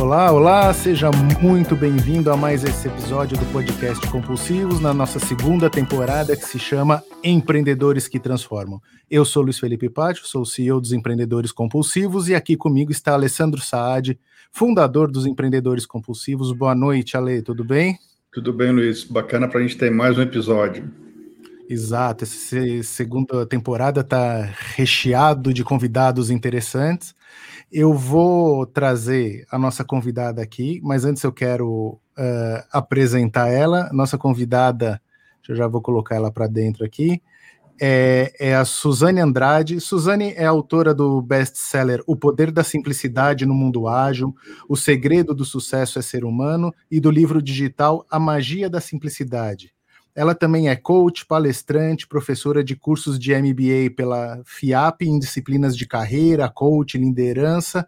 Olá, olá, seja muito bem-vindo a mais esse episódio do podcast Compulsivos, na nossa segunda temporada que se chama Empreendedores que Transformam. Eu sou Luiz Felipe Pátio, sou o CEO dos Empreendedores Compulsivos e aqui comigo está Alessandro Saad, fundador dos Empreendedores Compulsivos. Boa noite, Ale, tudo bem? Tudo bem, Luiz. Bacana para a gente ter mais um episódio. Exato, essa segunda temporada está recheado de convidados interessantes. Eu vou trazer a nossa convidada aqui, mas antes eu quero uh, apresentar ela. Nossa convidada, eu já vou colocar ela para dentro aqui, é, é, a Suzane Andrade. Suzane é autora do best-seller O Poder da Simplicidade no Mundo Ágil, O Segredo do Sucesso é Ser Humano e do livro digital A Magia da Simplicidade. Ela também é coach, palestrante, professora de cursos de MBA pela FIAP em disciplinas de carreira, coach, liderança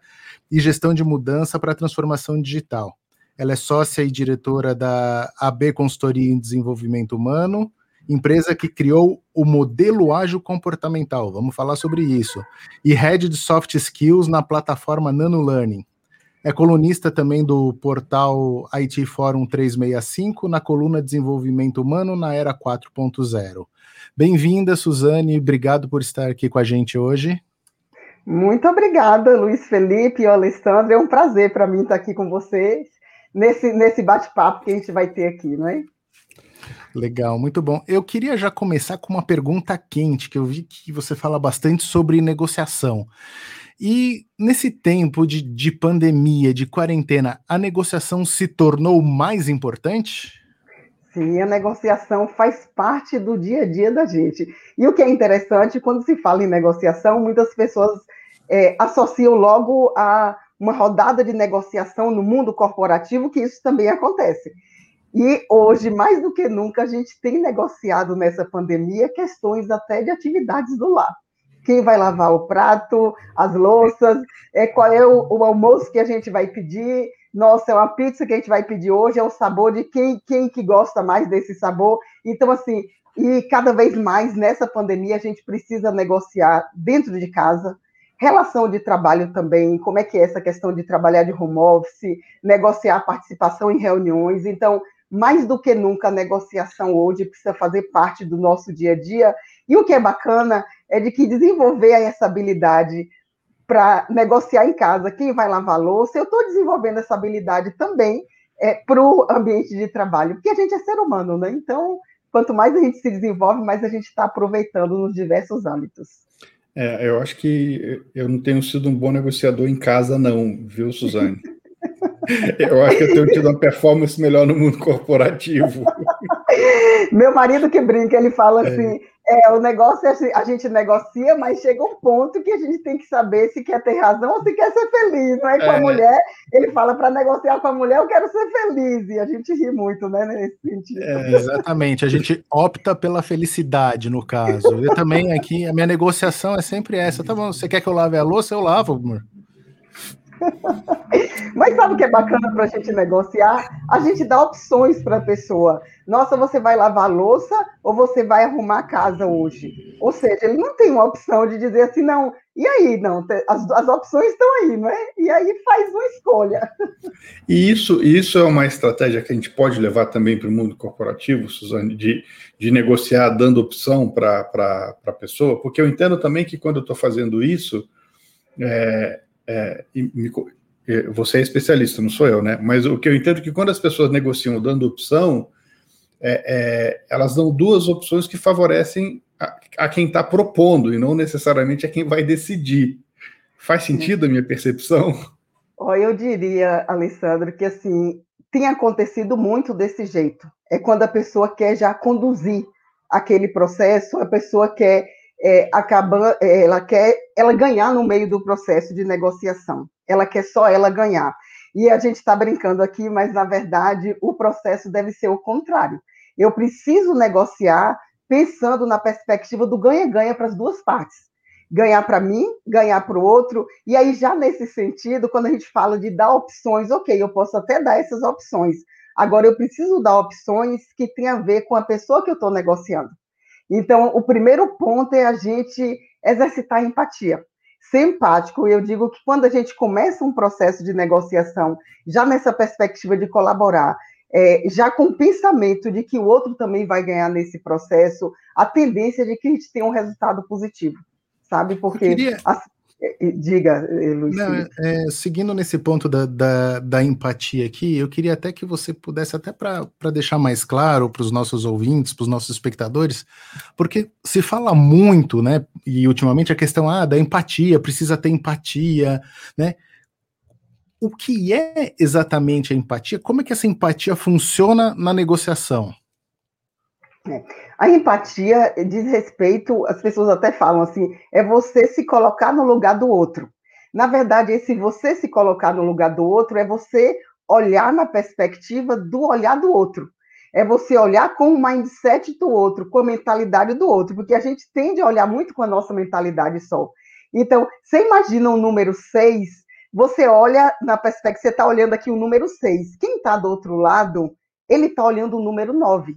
e gestão de mudança para transformação digital. Ela é sócia e diretora da AB Consultoria em Desenvolvimento Humano, empresa que criou o modelo ágil comportamental. Vamos falar sobre isso. E head de soft skills na plataforma Nano Learning. É colunista também do portal IT Forum 365 na coluna Desenvolvimento Humano na Era 4.0. Bem-vinda, Suzane, obrigado por estar aqui com a gente hoje. Muito obrigada, Luiz Felipe e Alessandro. É um prazer para mim estar aqui com vocês nesse, nesse bate-papo que a gente vai ter aqui, não é? Legal, muito bom. Eu queria já começar com uma pergunta quente, que eu vi que você fala bastante sobre negociação. E nesse tempo de, de pandemia, de quarentena, a negociação se tornou mais importante? Sim, a negociação faz parte do dia a dia da gente. E o que é interessante, quando se fala em negociação, muitas pessoas é, associam logo a uma rodada de negociação no mundo corporativo, que isso também acontece. E hoje, mais do que nunca, a gente tem negociado nessa pandemia questões até de atividades do lar quem vai lavar o prato, as louças, é, qual é o, o, almoço que a gente vai pedir, nossa, é uma pizza que a gente vai pedir hoje, é o sabor de quem, quem que gosta mais desse sabor. Então, assim, e cada vez mais nessa pandemia a gente precisa negociar dentro de casa, relação de trabalho também, como é que é essa questão de trabalhar de home office, negociar participação em reuniões. Então, mais do que nunca, a negociação hoje precisa fazer parte do nosso dia a dia. E o que é bacana é de que desenvolver essa habilidade para negociar em casa quem vai lavar louça, eu estou desenvolvendo essa habilidade também é, para o ambiente de trabalho, porque a gente é ser humano, né? Então, quanto mais a gente se desenvolve, mais a gente está aproveitando nos diversos âmbitos. É, eu acho que eu não tenho sido um bom negociador em casa, não, viu, Suzane? Eu acho que eu tenho tido uma performance melhor no mundo corporativo. Meu marido que brinca, ele fala é. assim: é, o negócio é a gente negocia, mas chega um ponto que a gente tem que saber se quer ter razão ou se quer ser feliz, não é? Com é. a mulher, ele fala para negociar com a mulher, eu quero ser feliz, e a gente ri muito, né, nesse sentido. É, exatamente, a gente opta pela felicidade, no caso. Eu também aqui, a minha negociação é sempre essa, tá bom, você quer que eu lave a louça? Eu lavo, amor. Mas sabe o que é bacana para a gente negociar? A gente dá opções para a pessoa. Nossa, você vai lavar louça ou você vai arrumar a casa hoje? Ou seja, ele não tem uma opção de dizer assim, não, e aí? Não, as, as opções estão aí, não é? E aí faz uma escolha. E isso, isso é uma estratégia que a gente pode levar também para o mundo corporativo, Suzane, de, de negociar dando opção para a pessoa, porque eu entendo também que quando eu estou fazendo isso, é, é, me, você é especialista, não sou eu, né? Mas o que eu entendo é que quando as pessoas negociam dando opção, é, é, elas dão duas opções que favorecem a, a quem está propondo e não necessariamente a quem vai decidir. Faz sentido a minha percepção? eu diria, Alessandro, que assim tem acontecido muito desse jeito. É quando a pessoa quer já conduzir aquele processo, a pessoa quer é, acaba, é, ela quer ela ganhar no meio do processo de negociação. Ela quer só ela ganhar. E a gente está brincando aqui, mas na verdade o processo deve ser o contrário. Eu preciso negociar pensando na perspectiva do ganha-ganha para as duas partes. Ganhar para mim, ganhar para o outro. E aí, já nesse sentido, quando a gente fala de dar opções, ok, eu posso até dar essas opções. Agora, eu preciso dar opções que tenham a ver com a pessoa que eu estou negociando. Então, o primeiro ponto é a gente exercitar a empatia. ser empático. Eu digo que quando a gente começa um processo de negociação, já nessa perspectiva de colaborar, é, já com o pensamento de que o outro também vai ganhar nesse processo, a tendência de que a gente tenha um resultado positivo, sabe? Porque. Queria... Diga, Luiz. Não, é, seguindo nesse ponto da, da, da, empatia aqui, eu queria até que você pudesse, até para deixar mais claro para os nossos ouvintes, para os nossos espectadores, porque se fala muito, né? E ultimamente a questão ah, da empatia, precisa ter empatia, né? O que é exatamente a empatia? Como é que essa empatia funciona na negociação? É. A empatia diz respeito, as pessoas até falam assim, é você se colocar no lugar do outro. Na verdade, esse você se colocar no lugar do outro é você olhar na perspectiva do olhar do outro. É você olhar com o mindset do outro, com a mentalidade do outro, porque a gente tende a olhar muito com a nossa mentalidade só. Então, você imagina o número 6, você olha na perspectiva, você está olhando aqui o número 6. Quem está do outro lado, ele está olhando o número 9.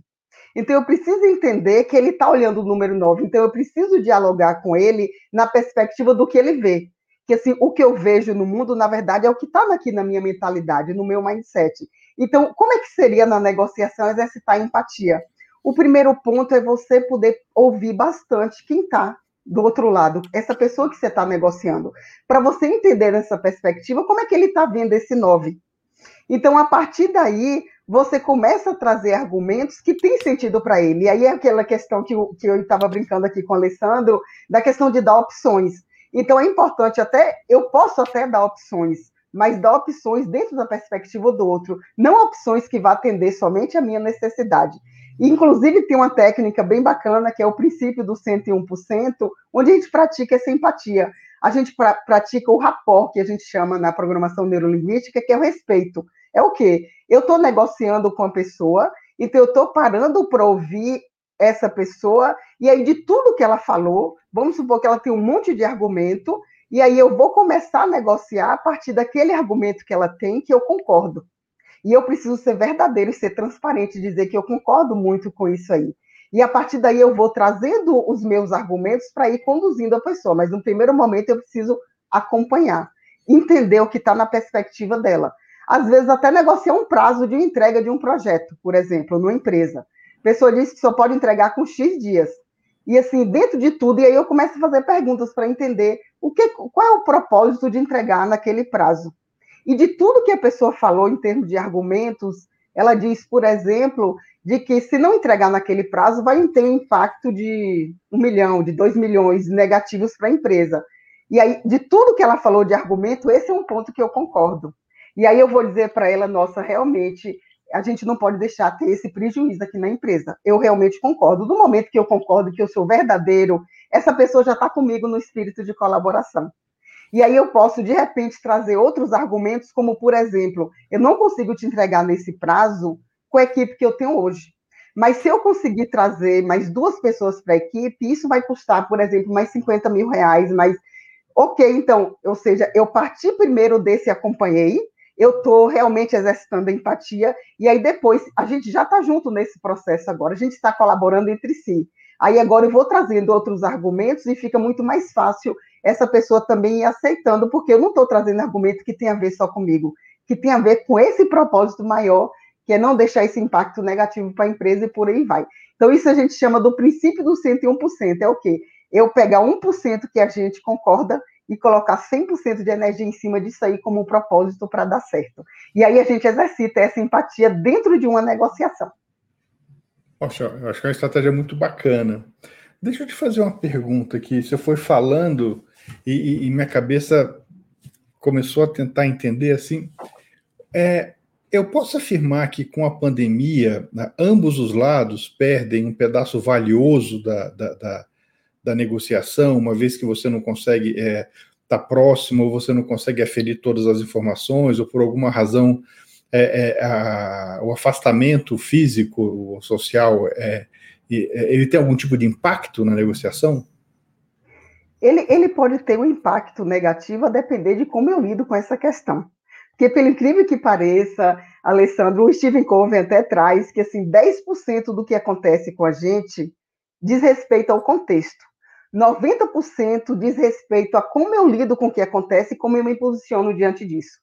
Então, eu preciso entender que ele está olhando o número 9. Então, eu preciso dialogar com ele na perspectiva do que ele vê. Que, assim, o que eu vejo no mundo, na verdade, é o que está aqui na minha mentalidade, no meu mindset. Então, como é que seria na negociação exercitar empatia? O primeiro ponto é você poder ouvir bastante quem está do outro lado, essa pessoa que você está negociando, para você entender nessa perspectiva como é que ele está vendo esse 9. Então, a partir daí, você começa a trazer argumentos que têm sentido para ele. E aí é aquela questão que eu estava brincando aqui com o Alessandro, da questão de dar opções. Então, é importante até, eu posso até dar opções, mas dar opções dentro da perspectiva do outro, não opções que vá atender somente a minha necessidade. Inclusive, tem uma técnica bem bacana, que é o princípio do 101%, onde a gente pratica essa empatia. A gente pra, pratica o rapport, que a gente chama na programação neurolinguística, que é o respeito. É o quê? Eu estou negociando com a pessoa, então eu estou parando para ouvir essa pessoa, e aí de tudo que ela falou, vamos supor que ela tem um monte de argumento, e aí eu vou começar a negociar a partir daquele argumento que ela tem, que eu concordo. E eu preciso ser verdadeiro e ser transparente, dizer que eu concordo muito com isso aí. E a partir daí eu vou trazendo os meus argumentos para ir conduzindo a pessoa, mas no primeiro momento eu preciso acompanhar, entender o que está na perspectiva dela às vezes até negociar um prazo de entrega de um projeto, por exemplo, numa empresa. A pessoa diz que só pode entregar com X dias. E assim, dentro de tudo, e aí eu começo a fazer perguntas para entender o que, qual é o propósito de entregar naquele prazo. E de tudo que a pessoa falou em termos de argumentos, ela diz, por exemplo, de que se não entregar naquele prazo, vai ter um impacto de um milhão, de dois milhões negativos para a empresa. E aí, de tudo que ela falou de argumento, esse é um ponto que eu concordo. E aí eu vou dizer para ela, nossa, realmente a gente não pode deixar ter esse prejuízo aqui na empresa. Eu realmente concordo. Do momento que eu concordo que eu sou verdadeiro, essa pessoa já está comigo no espírito de colaboração. E aí eu posso, de repente, trazer outros argumentos, como, por exemplo, eu não consigo te entregar nesse prazo com a equipe que eu tenho hoje. Mas se eu conseguir trazer mais duas pessoas para a equipe, isso vai custar, por exemplo, mais 50 mil reais, mais. Ok, então, ou seja, eu parti primeiro desse acompanhei, eu estou realmente exercitando empatia, e aí depois, a gente já está junto nesse processo agora, a gente está colaborando entre si. Aí agora eu vou trazendo outros argumentos e fica muito mais fácil essa pessoa também ir aceitando, porque eu não estou trazendo argumento que tem a ver só comigo, que tem a ver com esse propósito maior, que é não deixar esse impacto negativo para a empresa e por aí vai. Então, isso a gente chama do princípio do 101%. É o quê? Eu pegar 1% que a gente concorda e colocar 100% de energia em cima disso aí como um propósito para dar certo. E aí a gente exercita essa empatia dentro de uma negociação. Poxa, eu acho que é uma estratégia muito bacana. Deixa eu te fazer uma pergunta aqui. Você foi falando e, e, minha cabeça começou a tentar entender assim. É, eu posso afirmar que com a pandemia, né, ambos os lados perdem um pedaço valioso da, da, da da negociação, uma vez que você não consegue estar é, tá próximo, ou você não consegue aferir todas as informações, ou por alguma razão é, é, a, o afastamento físico ou social, é, é, ele tem algum tipo de impacto na negociação? Ele, ele pode ter um impacto negativo a depender de como eu lido com essa questão. Porque, pelo incrível que pareça, Alessandro, o Stephen Covey até traz que assim, 10% do que acontece com a gente diz respeito ao contexto. 90% diz respeito a como eu lido com o que acontece e como eu me posiciono diante disso.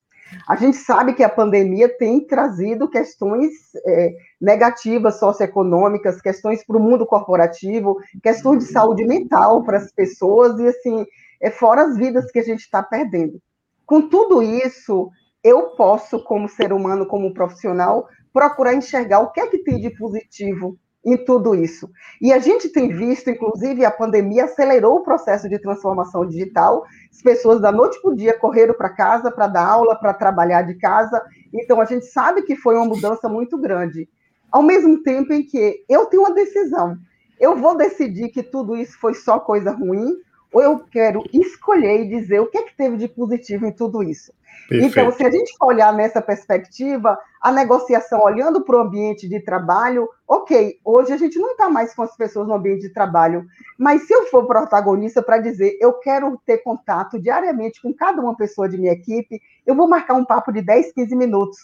A gente sabe que a pandemia tem trazido questões é, negativas socioeconômicas, questões para o mundo corporativo, questões de saúde mental para as pessoas e assim, é fora as vidas que a gente está perdendo. Com tudo isso, eu posso, como ser humano, como profissional, procurar enxergar o que é que tem de positivo em tudo isso. E a gente tem visto, inclusive, a pandemia acelerou o processo de transformação digital. As pessoas da noite para o dia correram para casa para dar aula, para trabalhar de casa. Então, a gente sabe que foi uma mudança muito grande. Ao mesmo tempo em que eu tenho uma decisão. Eu vou decidir que tudo isso foi só coisa ruim, ou eu quero escolher e dizer o que, é que teve de positivo em tudo isso. Perfeito. Então, se a gente olhar nessa perspectiva, a negociação olhando para o ambiente de trabalho, ok, hoje a gente não está mais com as pessoas no ambiente de trabalho, mas se eu for protagonista para dizer eu quero ter contato diariamente com cada uma pessoa de minha equipe, eu vou marcar um papo de 10, 15 minutos,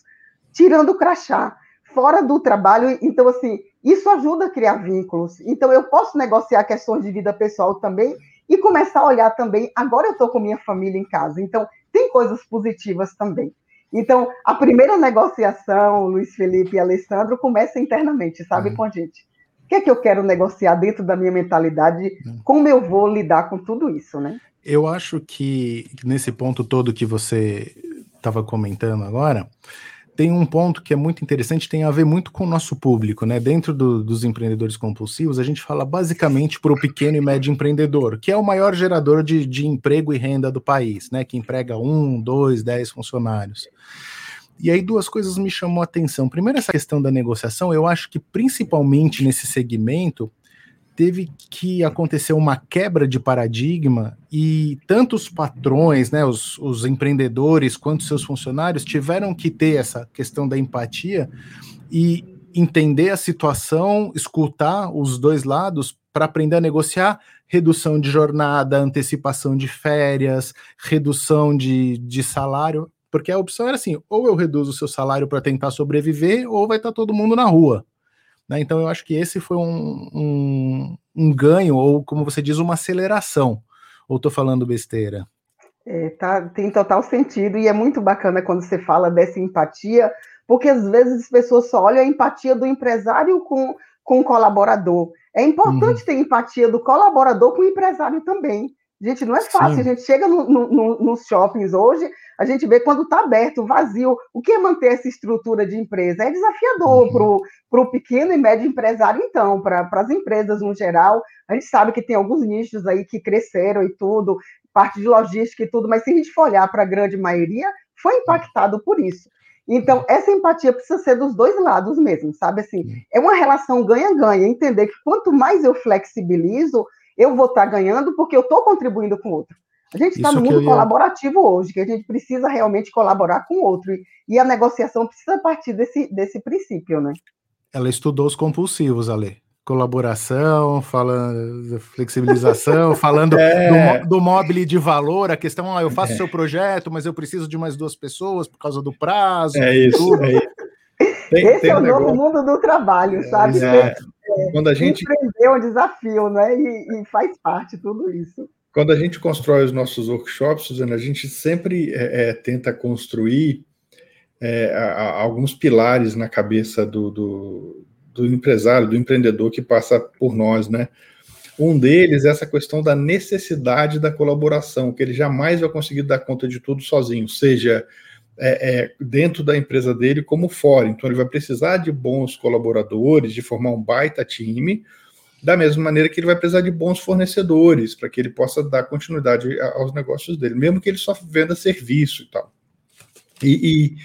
tirando o crachá, fora do trabalho. Então, assim, isso ajuda a criar vínculos. Então, eu posso negociar questões de vida pessoal também e começar a olhar também, agora eu estou com minha família em casa, então tem coisas positivas também. Então, a primeira negociação, Luiz Felipe e Alessandro, começa internamente, sabe, uhum. com a gente. O que é que eu quero negociar dentro da minha mentalidade? Uhum. Como eu vou lidar com tudo isso, né? Eu acho que nesse ponto todo que você estava comentando agora, tem um ponto que é muito interessante, tem a ver muito com o nosso público, né? Dentro do, dos empreendedores compulsivos, a gente fala basicamente para o pequeno e médio empreendedor, que é o maior gerador de, de emprego e renda do país, né? Que emprega um, dois, dez funcionários. E aí duas coisas me chamou a atenção. Primeiro, essa questão da negociação, eu acho que principalmente nesse segmento, teve que acontecer uma quebra de paradigma e tanto os patrões, né, os, os empreendedores, quanto seus funcionários tiveram que ter essa questão da empatia e entender a situação, escutar os dois lados para aprender a negociar redução de jornada, antecipação de férias, redução de, de salário, porque a opção era assim: ou eu reduzo o seu salário para tentar sobreviver, ou vai estar tá todo mundo na rua. Né? Então, eu acho que esse foi um, um, um ganho, ou como você diz, uma aceleração. Ou estou falando besteira? É, tá, tem total sentido, e é muito bacana quando você fala dessa empatia, porque às vezes as pessoas só olham a empatia do empresário com, com o colaborador. É importante uhum. ter empatia do colaborador com o empresário também. Gente, não é fácil. Sim. A gente chega no, no, nos shoppings hoje, a gente vê quando está aberto, vazio. O que é manter essa estrutura de empresa? É desafiador uhum. para o pequeno e médio empresário, então, para as empresas no geral. A gente sabe que tem alguns nichos aí que cresceram e tudo, parte de logística e tudo, mas se a gente for olhar para a grande maioria, foi impactado por isso. Então, essa empatia precisa ser dos dois lados mesmo, sabe? Assim, é uma relação ganha-ganha. Entender que quanto mais eu flexibilizo, eu vou estar ganhando porque eu estou contribuindo com o outro. A gente está no mundo ia... colaborativo hoje, que a gente precisa realmente colaborar com o outro. E a negociação precisa partir desse, desse princípio, né? Ela estudou os compulsivos, Ale. Colaboração, falando flexibilização, falando é. do, do mobile de valor, a questão, ah, eu faço é. seu projeto, mas eu preciso de mais duas pessoas por causa do prazo. É isso, é isso. Tem, Esse tem é o um novo negócio... mundo do trabalho, sabe? É. É, Quando a gente empreender um desafio, né? E, e, faz parte tudo isso. Quando a gente constrói os nossos workshops, Suzana, a gente sempre é, é, tenta construir é, a, a alguns pilares na cabeça do, do, do, empresário, do empreendedor que passa por nós, né? Um deles é essa questão da necessidade da colaboração, que ele jamais vai conseguir dar conta de tudo sozinho, seja é, é, dentro da empresa dele como fora. Então, ele vai precisar de bons colaboradores, de formar um baita time, da mesma maneira que ele vai precisar de bons fornecedores, para que ele possa dar continuidade aos negócios dele, mesmo que ele só venda serviço e tal. E,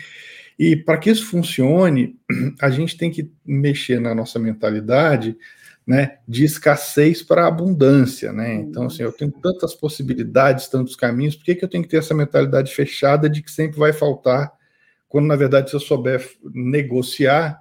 e, e para que isso funcione, a gente tem que mexer na nossa mentalidade né, de escassez para abundância, né? Então, assim, eu tenho tantas possibilidades, tantos caminhos, por que, que eu tenho que ter essa mentalidade fechada de que sempre vai faltar, quando na verdade, se eu souber negociar,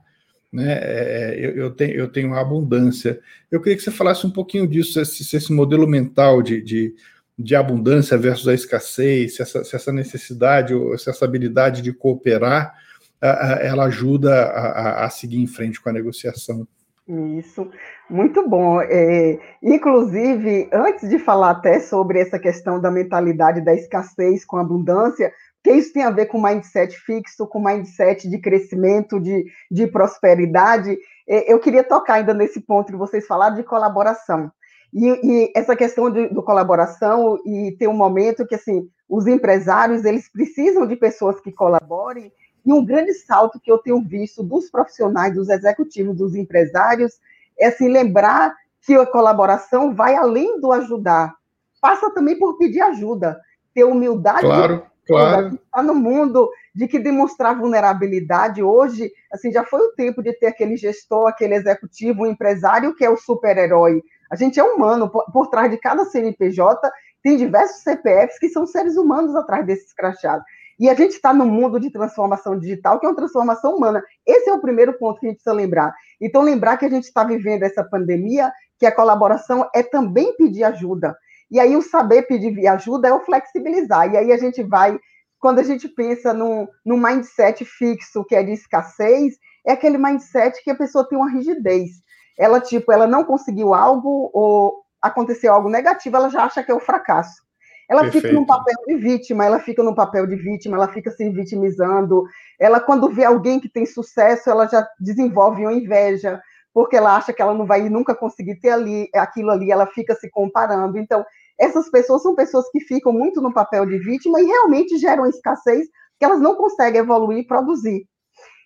né, é, eu, eu, tenho, eu tenho abundância. Eu queria que você falasse um pouquinho disso, esse, esse modelo mental de, de, de, abundância versus a escassez, se essa, se essa necessidade ou se essa habilidade de cooperar, ela ajuda a, a, a seguir em frente com a negociação. Isso, muito bom. É, inclusive, antes de falar até sobre essa questão da mentalidade da escassez com abundância, que isso tem a ver com mindset fixo, com mindset de crescimento, de, de prosperidade, é, eu queria tocar ainda nesse ponto que vocês falaram de colaboração. E, e essa questão de, de, colaboração e ter um momento que, assim, os empresários, eles precisam de pessoas que colaborem, e um grande salto que eu tenho visto dos profissionais, dos executivos, dos empresários, é assim, lembrar que a colaboração vai além do ajudar, passa também por pedir ajuda, ter humildade. Claro, claro. Está no mundo de que demonstrar vulnerabilidade hoje, assim, já foi o tempo de ter aquele gestor, aquele executivo, um empresário que é o super-herói. A gente é humano, por, por trás de cada CNPJ tem diversos CPFs que são seres humanos atrás desses crachados. E a gente está no mundo de transformação digital, que é uma transformação humana. Esse é o primeiro ponto que a gente precisa lembrar. Então, lembrar que a gente está vivendo essa pandemia, que a colaboração é também pedir ajuda. E aí, o saber pedir ajuda é o flexibilizar. E aí, a gente vai, quando a gente pensa num, num mindset fixo, que é de escassez, é aquele mindset que a pessoa tem uma rigidez. Ela, tipo, ela não conseguiu algo ou aconteceu algo negativo, ela já acha que é o fracasso. Ela Perfeito. fica num papel de vítima, ela fica num papel de vítima, ela fica se vitimizando. Ela, quando vê alguém que tem sucesso, ela já desenvolve uma inveja, porque ela acha que ela não vai nunca conseguir ter ali aquilo ali, ela fica se comparando. Então, essas pessoas são pessoas que ficam muito no papel de vítima e realmente geram escassez, que elas não conseguem evoluir e produzir.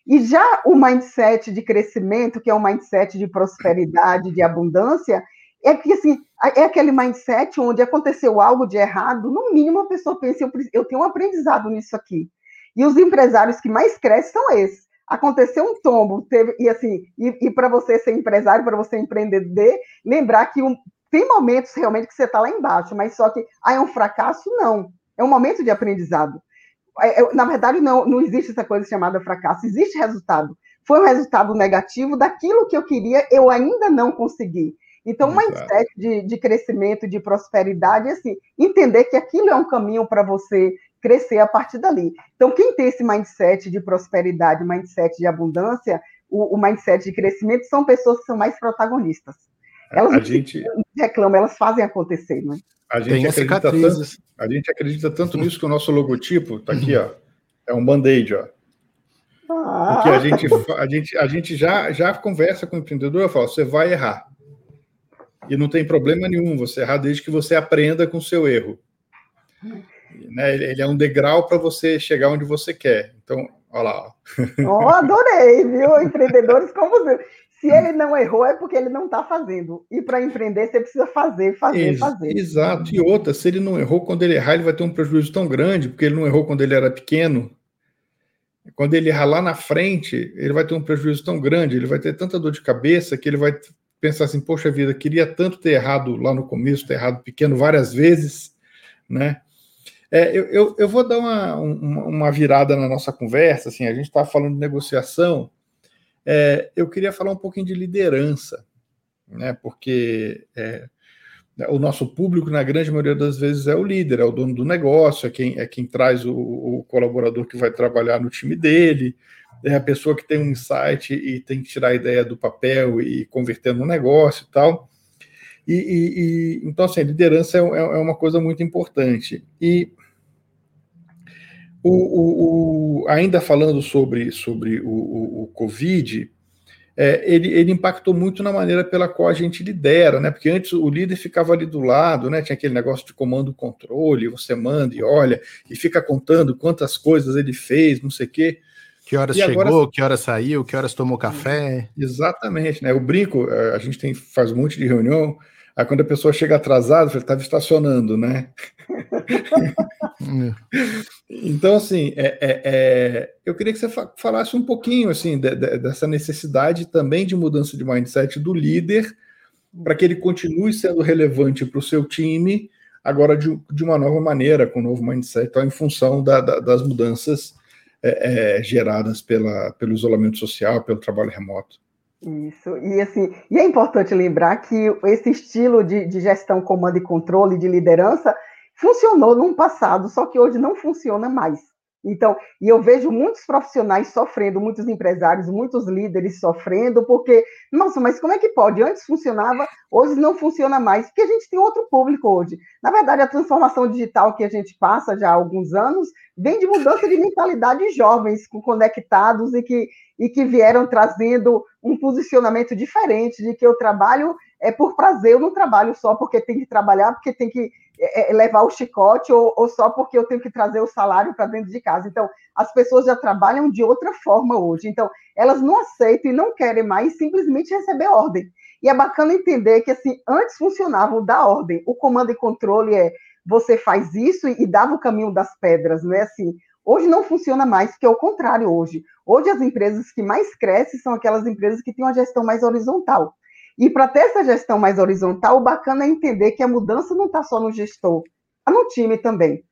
E já o mindset de crescimento, que é um mindset de prosperidade, de abundância, é que assim, é aquele mindset onde aconteceu algo de errado, no mínimo a pessoa pensa, eu, eu tenho um aprendizado nisso aqui. E os empresários que mais crescem são esses. Aconteceu um tombo, teve, e assim, e, e para você ser empresário, para você empreender, lembrar que um, tem momentos realmente que você está lá embaixo, mas só que ah, é um fracasso? Não. É um momento de aprendizado. É, é, na verdade, não, não existe essa coisa chamada fracasso, existe resultado. Foi um resultado negativo daquilo que eu queria, eu ainda não consegui. Então, um mindset de, de crescimento, de prosperidade, assim, entender que aquilo é um caminho para você crescer a partir dali. Então, quem tem esse mindset de prosperidade, mindset de abundância, o, o mindset de crescimento, são pessoas que são mais protagonistas. Elas a gente reclamam, elas fazem acontecer, né? A gente, acredita tanto, a gente acredita tanto nisso que o nosso logotipo está aqui, ó. É um band-aid, ó. Ah. Porque a gente, a gente, a gente já, já conversa com o empreendedor, eu falo, você vai errar. E não tem problema nenhum você errar desde que você aprenda com o seu erro. Né? Ele é um degrau para você chegar onde você quer. Então, olha lá. Oh, adorei, viu? Empreendedores como você. Se ele não errou, é porque ele não está fazendo. E para empreender, você precisa fazer, fazer, Ex fazer. Exato. E outra, se ele não errou, quando ele errar, ele vai ter um prejuízo tão grande, porque ele não errou quando ele era pequeno. Quando ele errar lá na frente, ele vai ter um prejuízo tão grande, ele vai ter tanta dor de cabeça que ele vai pensar assim, poxa vida, queria tanto ter errado lá no começo, ter errado pequeno várias vezes, né? É, eu, eu, eu, vou dar uma, uma, uma, virada na nossa conversa, assim, a gente está falando de negociação, é, eu queria falar um pouquinho de liderança, né? Porque é, o nosso público, na grande maioria das vezes, é o líder, é o dono do negócio, é quem, é quem traz o, o colaborador que vai trabalhar no time dele, é a pessoa que tem um insight e tem que tirar a ideia do papel e converter no negócio e tal. E, e, e então, assim, a liderança é, é, é, uma coisa muito importante. E o, o, o ainda falando sobre, sobre o, o Covid, é, ele, ele, impactou muito na maneira pela qual a gente lidera, né? Porque antes o líder ficava ali do lado, né? Tinha aquele negócio de comando controle, você manda e olha, e fica contando quantas coisas ele fez, não sei o quê. Que horas e chegou, agora... que horas saiu, que horas tomou café. Exatamente, né? O brinco, é, a gente tem, faz um monte de reunião, aí quando a pessoa chega atrasada, ele estava estacionando, né? então, assim, é, é, é, eu queria que você falasse um pouquinho assim de, de, dessa necessidade também de mudança de mindset do líder para que ele continue sendo relevante para o seu time, agora de, de, uma nova maneira, com um novo mindset, então, em função da, da, das mudanças é, é, geradas pela, pelo isolamento social, pelo trabalho remoto. Isso, e assim, e é importante lembrar que esse estilo de, de gestão, comando e controle de liderança funcionou no passado, só que hoje não funciona mais. Então, e eu vejo muitos profissionais sofrendo, muitos empresários, muitos líderes sofrendo, porque, nossa, mas como é que pode? Antes funcionava, hoje não funciona mais, porque a gente tem outro público hoje. Na verdade, a transformação digital que a gente passa já há alguns anos vem de mudança de mentalidade de jovens conectados e que, e que vieram trazendo um posicionamento diferente de que eu trabalho é por prazer, eu não trabalho só porque tem que trabalhar, porque tem que é, é, levar o chicote ou, ou, só porque eu tenho que trazer o salário para dentro de casa. Então, as pessoas já trabalham de outra forma hoje. Então, elas não aceitam e não querem mais simplesmente receber ordem. E é bacana entender que, assim, antes funcionava o da ordem. O comando e controle é você faz isso e dava o caminho das pedras, não é assim? Hoje não funciona mais, que é o contrário hoje. Hoje as empresas que mais crescem são aquelas empresas que têm uma gestão mais horizontal. E para ter essa gestão mais horizontal, o bacana é entender que a mudança não está só no gestor, está no time também.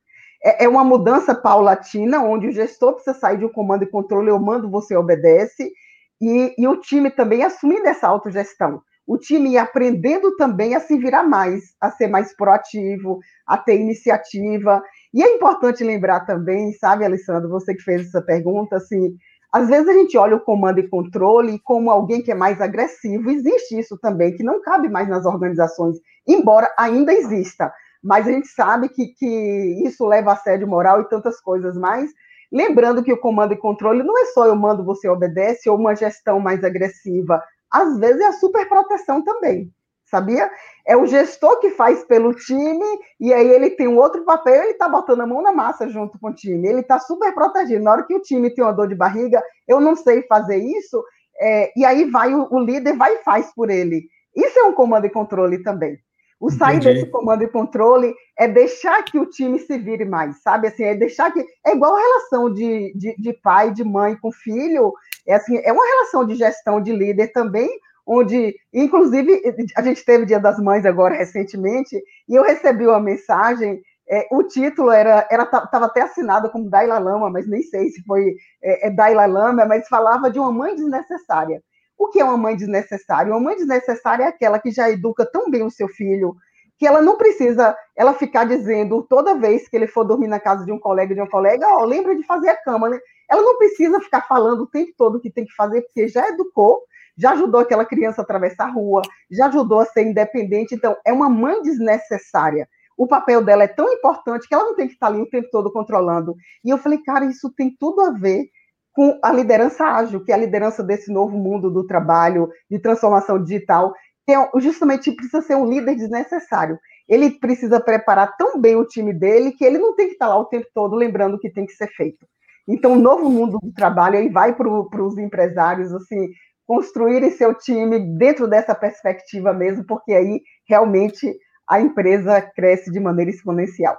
É, é, uma mudança paulatina, onde o gestor precisa sair de um comando e controle, eu mando, você obedece, e, e o time também assumindo essa autogestão. O time aprendendo também a se virar mais, a ser mais proativo, a ter iniciativa. E é importante lembrar também, sabe, Alessandro, você que fez essa pergunta, assim, às vezes a gente olha o comando e controle como alguém que é mais agressivo. Existe isso também, que não cabe mais nas organizações, embora ainda exista. Mas a gente sabe que, que isso leva a assédio moral e tantas coisas mais. Lembrando que o comando e controle não é só eu mando, você obedece, ou uma gestão mais agressiva. Às vezes é a superproteção também sabia? É o gestor que faz pelo time, e aí ele tem um outro papel, ele está botando a mão na massa junto com o time, ele está super protegido. Na hora que o time tem uma dor de barriga, eu não sei fazer isso, é, e aí vai o, o, líder vai e faz por ele. Isso é um comando e controle também. O sair Entendi. desse comando e controle é deixar que o time se vire mais, sabe? Assim, é deixar que. É igual a relação de, de, de pai, de mãe com filho. É, assim, é uma relação de gestão de líder também, onde, inclusive, a gente teve Dia das Mães agora recentemente, e eu recebi uma mensagem. É, o título era estava até assinado como Dalai Lama, mas nem sei se foi é, é Dalai Lama, mas falava de uma mãe desnecessária. O que é uma mãe desnecessária? Uma mãe desnecessária é aquela que já educa tão bem o seu filho, que ela não precisa ela ficar dizendo toda vez que ele for dormir na casa de um colega de um colega, ó, oh, lembra de fazer a cama, né? Ela não precisa ficar falando o tempo todo o que tem que fazer, porque já educou já ajudou aquela criança a atravessar a rua, já ajudou a ser independente. Então, é uma mãe desnecessária. O papel dela é tão importante que ela não tem que estar ali o tempo todo controlando. E eu falei, cara, isso tem tudo a ver com a liderança ágil, que é a liderança desse novo mundo do trabalho, de transformação digital, que é justamente precisa ser um líder desnecessário. Ele precisa preparar tão bem o time dele que ele não tem que estar lá o tempo todo lembrando o que tem que ser feito. Então, o novo mundo do trabalho aí vai para os empresários, assim, construírem seu time dentro dessa perspectiva mesmo, porque aí realmente a empresa cresce de maneira exponencial.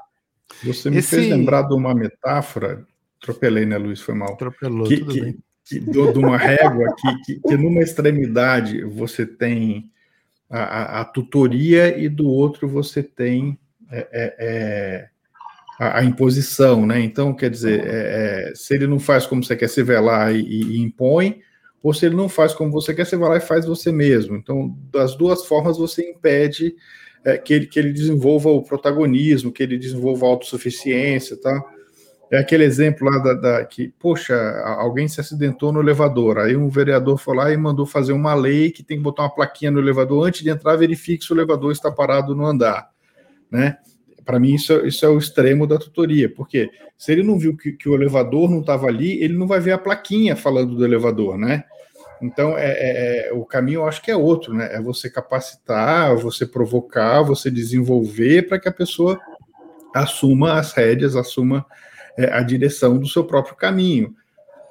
Você me Esse... fez lembrar de uma metáfora, atropelei, né, Luiz? Foi mal. Atropelou, que, tudo que, bem. Que, de, de uma régua que, que, que, numa extremidade você tem a, a, a, tutoria e do outro você tem é, é, é a, a, imposição, né? Então, quer dizer, é, é, se ele não faz como você quer, se lá e, e impõe, ou se ele não faz como você quer, você vai lá e faz você mesmo. Então, das duas formas, você impede é, que, ele, que ele desenvolva o protagonismo, que ele desenvolva a autossuficiência, tá? É aquele exemplo lá da, da, que, poxa, alguém se acidentou no elevador, aí um vereador foi lá e mandou fazer uma lei que tem que botar uma plaquinha no elevador antes de entrar, verifique se o elevador está parado no andar, né? Para mim, isso, isso é o extremo da tutoria, porque se ele não viu que, que o elevador não estava ali, ele não vai ver a plaquinha falando do elevador, né? Então, é, é, é, o caminho eu acho que é outro, né? É você capacitar, você provocar, você desenvolver para que a pessoa assuma as rédeas, assuma é, a direção do seu próprio caminho.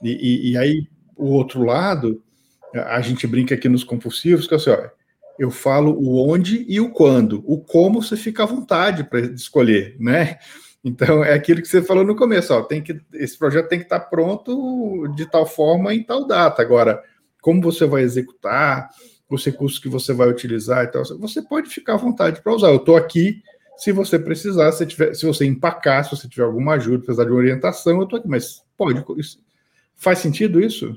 E, e, e, aí, o outro lado, a gente brinca aqui nos compulsivos, que é assim, ó, eu falo o onde e o quando. O como você fica à vontade para escolher, né? Então é aquilo que você falou no começo, ó, tem que esse projeto tem que estar pronto de tal forma em tal data. Agora, como você vai executar, os recursos que você vai utilizar e tal, você pode ficar à vontade para usar. Eu estou aqui, se você precisar, se, tiver, se você empacar, se você tiver alguma ajuda, precisar de orientação, eu estou aqui. Mas pode, faz sentido isso?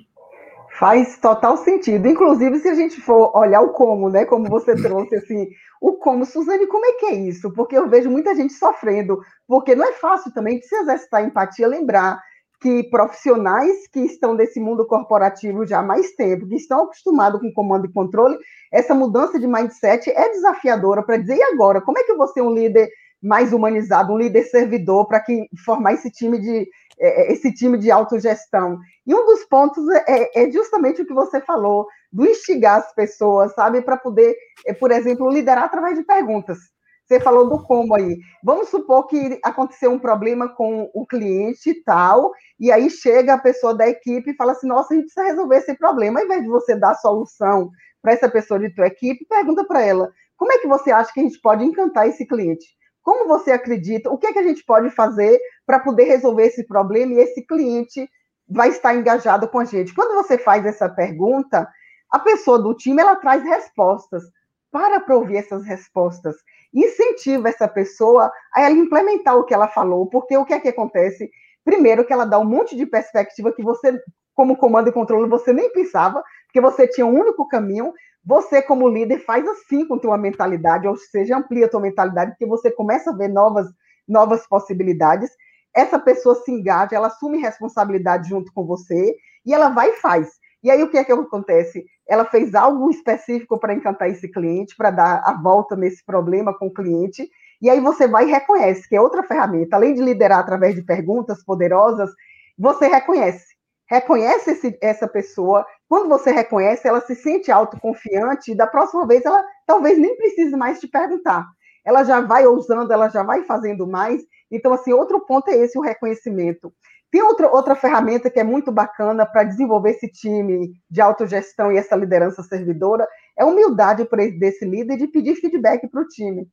Faz total sentido. Inclusive, se a gente for olhar o como, né? Como você trouxe assim, o como, Suzane, como é que é isso? Porque eu vejo muita gente sofrendo, porque não é fácil também de se exercitar empatia, lembrar que profissionais que estão nesse mundo corporativo já há mais tempo, que estão acostumados com comando e controle, essa mudança de mindset é desafiadora para dizer, e agora, como é que eu vou ser um líder mais humanizado, um líder servidor para que formar esse time de é, é, esse time de autogestão. E um dos pontos é, é, justamente o que você falou, do instigar as pessoas, sabe, para poder, é, por exemplo, liderar através de perguntas. Você falou do como aí. Vamos supor que aconteceu um problema com o cliente e tal, e aí chega a pessoa da equipe e fala assim: nossa, a gente precisa resolver esse problema. Ao invés de você dar a solução para essa pessoa de tua equipe, pergunta para ela: como é que você acha que a gente pode encantar esse cliente? Como você acredita? O que, é que a gente pode fazer para poder resolver esse problema e esse cliente vai estar engajado com a gente? Quando você faz essa pergunta, a pessoa do time ela traz respostas. Para para ouvir essas respostas. Incentiva essa pessoa a ela implementar o que ela falou, porque o que é que acontece? Primeiro, que ela dá um monte de perspectiva que você, como comando e controle, você nem pensava, porque você tinha um único caminho, você, como líder, faz assim com tua mentalidade, ou seja, amplia a tua mentalidade, porque você começa a ver novas, novas possibilidades. Essa pessoa se engaja, ela assume responsabilidade junto com você e ela vai e faz. E aí o que é que acontece? Ela fez algo específico para encantar esse cliente, para dar a volta nesse problema com o cliente. E aí você vai e reconhece, que é outra ferramenta. Além de liderar através de perguntas poderosas, você reconhece reconhece esse, essa pessoa. Quando você reconhece, ela se sente autoconfiante, e da próxima vez ela talvez nem precise mais te perguntar. Ela já vai ousando, ela já vai fazendo mais. Então, assim, outro ponto é esse, o reconhecimento. Tem outra, outra ferramenta que é muito bacana para desenvolver esse time de autogestão e essa liderança servidora, é a humildade desse líder de pedir feedback para o time.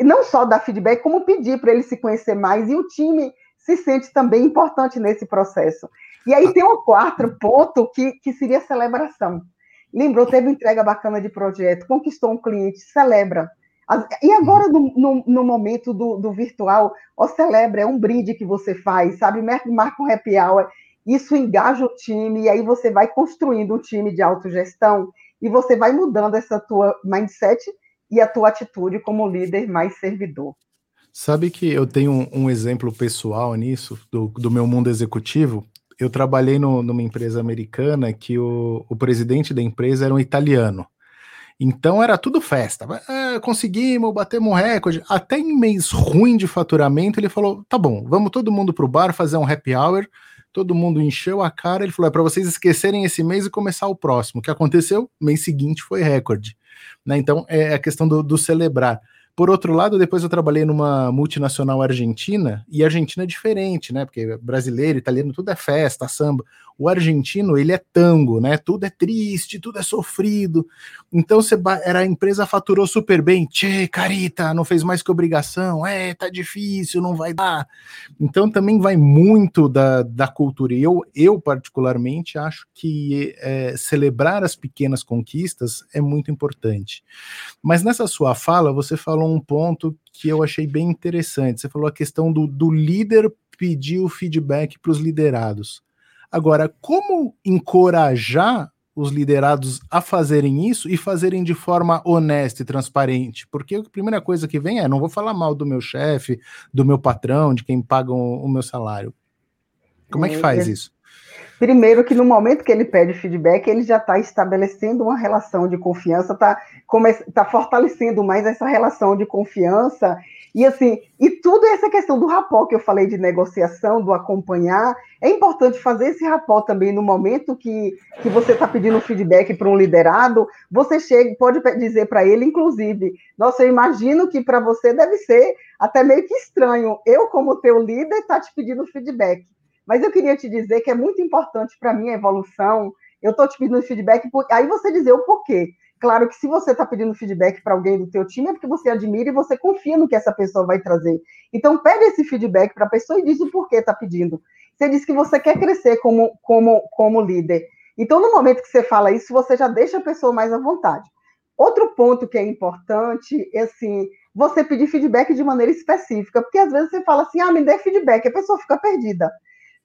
Não só dar feedback, como pedir para ele se conhecer mais, e o time se sente também importante nesse processo. E aí tem um quarto ponto que, que seria a celebração. Lembrou, teve entrega bacana de projeto, conquistou um cliente, celebra. E agora, no, no, no momento do, do, virtual, ó, celebra, é um brinde que você faz, sabe? Marca um happy hour, isso engaja o time, e aí você vai construindo um time de autogestão, e você vai mudando essa tua mindset e a tua atitude como líder mais servidor. Sabe que eu tenho um, um exemplo pessoal nisso, do, do meu mundo executivo eu trabalhei no, numa empresa americana que o, o presidente da empresa era um italiano. Então era tudo festa. Ah, conseguimos, batemos um recorde. Até em mês ruim de faturamento, ele falou: tá bom, vamos todo mundo pro bar fazer um happy hour. Todo mundo encheu a cara. Ele falou: é para vocês esquecerem esse mês e começar o próximo. O que aconteceu? Mês seguinte foi recorde. Né? Então é a questão do, do celebrar. Por outro lado, depois eu trabalhei numa multinacional argentina, e Argentina é diferente, né? Porque brasileiro, italiano, tudo é festa, samba. O argentino, ele é tango, né? Tudo é triste, tudo é sofrido. Então você era a empresa faturou super bem, tchê, carita, não fez mais que obrigação, é, tá difícil, não vai dar. Então também vai muito da, da cultura. E eu, eu, particularmente, acho que é, celebrar as pequenas conquistas é muito importante. Mas nessa sua fala, você falou um ponto que eu achei bem interessante. Você falou a questão do, do líder pedir o feedback para os liderados. Agora, como encorajar os liderados a fazerem isso e fazerem de forma honesta e transparente? Porque a primeira coisa que vem é: não vou falar mal do meu chefe, do meu patrão, de quem paga o, meu salário. Como é que faz é, isso? Primeiro, que no momento que ele pede feedback, ele já está estabelecendo uma relação de confiança, está tá fortalecendo mais essa relação de confiança. E assim, e tudo essa questão do rapó que eu falei de negociação, do acompanhar, é importante fazer esse rapó também no momento que, que você está pedindo feedback para um liderado, você chega, pode dizer para ele, inclusive, nossa, eu imagino que para você deve ser até meio que estranho. Eu, como teu líder, está te pedindo feedback. Mas eu queria te dizer que é muito importante para mim a evolução. Eu estou te pedindo feedback, aí você dizer o porquê. Claro que se você está pedindo feedback para alguém do teu time, é porque você admira e você confia no que essa pessoa vai trazer. Então, pede esse feedback para a pessoa e diz o porquê está pedindo. Você diz que você quer crescer como, como, como líder. Então, no momento que você fala isso, você já deixa a pessoa mais à vontade. Outro ponto que é importante é assim, você pedir feedback de maneira específica, porque às vezes você fala assim, ah, me dê feedback, a pessoa fica perdida.